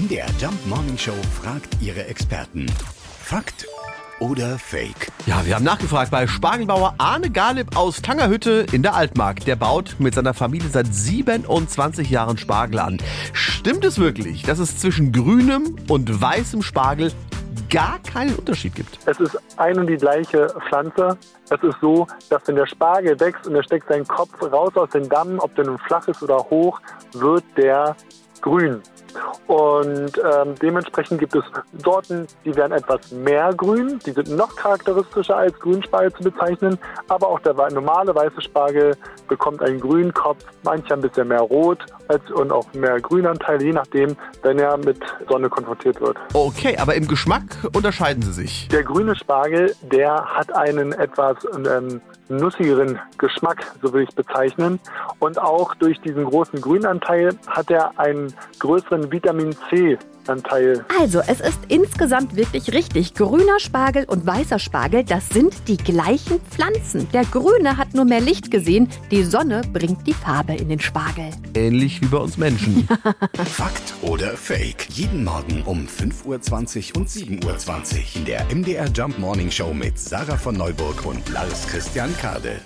MDR Jump Morning Show fragt ihre Experten. Fakt oder Fake? Ja, wir haben nachgefragt bei Spargelbauer Arne Galib aus Tangerhütte in der Altmark. Der baut mit seiner Familie seit 27 Jahren Spargel an. Stimmt es wirklich, dass es zwischen grünem und weißem Spargel gar keinen Unterschied gibt? Es ist eine und die gleiche Pflanze. Es ist so, dass wenn der Spargel wächst und er steckt seinen Kopf raus aus den Damm, ob der nun flach ist oder hoch, wird der grün. Und ähm, dementsprechend gibt es Sorten, die werden etwas mehr grün, die sind noch charakteristischer als Grünspargel zu bezeichnen, aber auch der normale weiße Spargel bekommt einen grünen Kopf, mancher ein bisschen mehr rot als, und auch mehr Grünanteil, je nachdem, wenn er mit Sonne konfrontiert wird. Okay, aber im Geschmack unterscheiden sie sich. Der grüne Spargel, der hat einen etwas ähm, nussigeren Geschmack, so will ich bezeichnen. Und auch durch diesen großen Grünanteil hat er einen größeren Vitamin C Anteil. Also, es ist insgesamt wirklich richtig. Grüner Spargel und weißer Spargel, das sind die gleichen Pflanzen. Der grüne hat nur mehr Licht gesehen, die Sonne bringt die Farbe in den Spargel. Ähnlich wie bei uns Menschen. Fakt oder Fake? Jeden Morgen um 5.20 Uhr und 7.20 Uhr in der MDR Jump Morning Show mit Sarah von Neuburg und Lars Christian Kade.